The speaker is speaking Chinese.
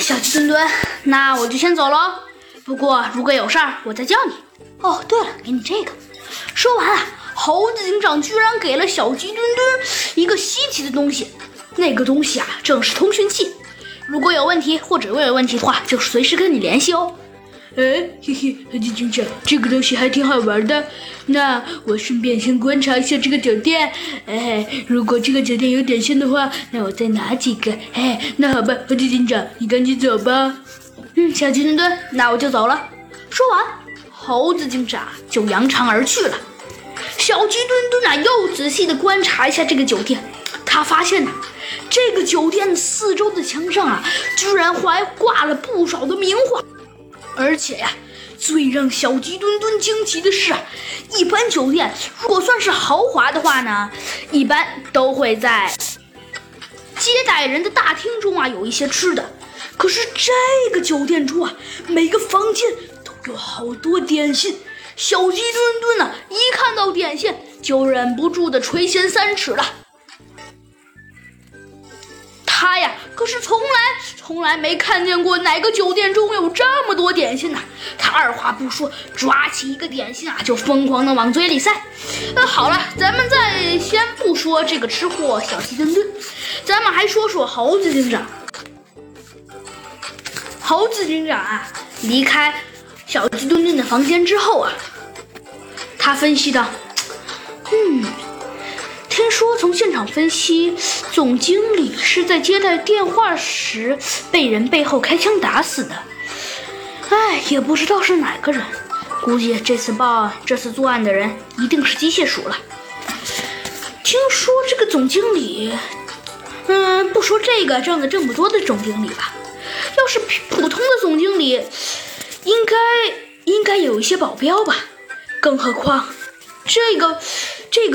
小鸡墩墩，那我就先走喽。不过如果有事儿，我再叫你。哦，对了，给你这个。说完啊，猴子警长居然给了小鸡墩墩一个稀奇的东西。那个东西啊，正是通讯器。如果有问题或者我有问题的话，就随时跟你联系哦。哎，嘿嘿，猴子警长，这个东西还挺好玩的。那我顺便先观察一下这个酒店。哎，如果这个酒店有点心的话，那我再拿几个。哎，那好吧，猴子警长，你赶紧走吧。嗯，小鸡墩墩，那我就走了。说完，猴子警长就扬长而去了。小鸡墩墩啊，又仔细的观察一下这个酒店，他发现呢，这个酒店四周的墙上啊，居然还挂了不少的名画。而且呀，最让小鸡墩墩惊奇的是，一般酒店如果算是豪华的话呢，一般都会在接待人的大厅中啊有一些吃的。可是这个酒店中啊，每个房间都有好多点心。小鸡墩墩呢，一看到点心就忍不住的垂涎三尺了。他呀，可是从来从来没看见过哪个酒店中有这么多点心呐！他二话不说，抓起一个点心啊，就疯狂的往嘴里塞。那好了，咱们再先不说这个吃货小鸡墩墩，咱们还说说猴子警长。猴子警长啊，离开小鸡墩墩的房间之后啊，他分析道：“嗯。”听说从现场分析，总经理是在接待电话时被人背后开枪打死的。哎，也不知道是哪个人，估计这次报案、这次作案的人一定是机械鼠了。听说这个总经理，嗯，不说这个挣了这么多的总经理吧，要是普通的总经理，应该应该有一些保镖吧？更何况这个这个。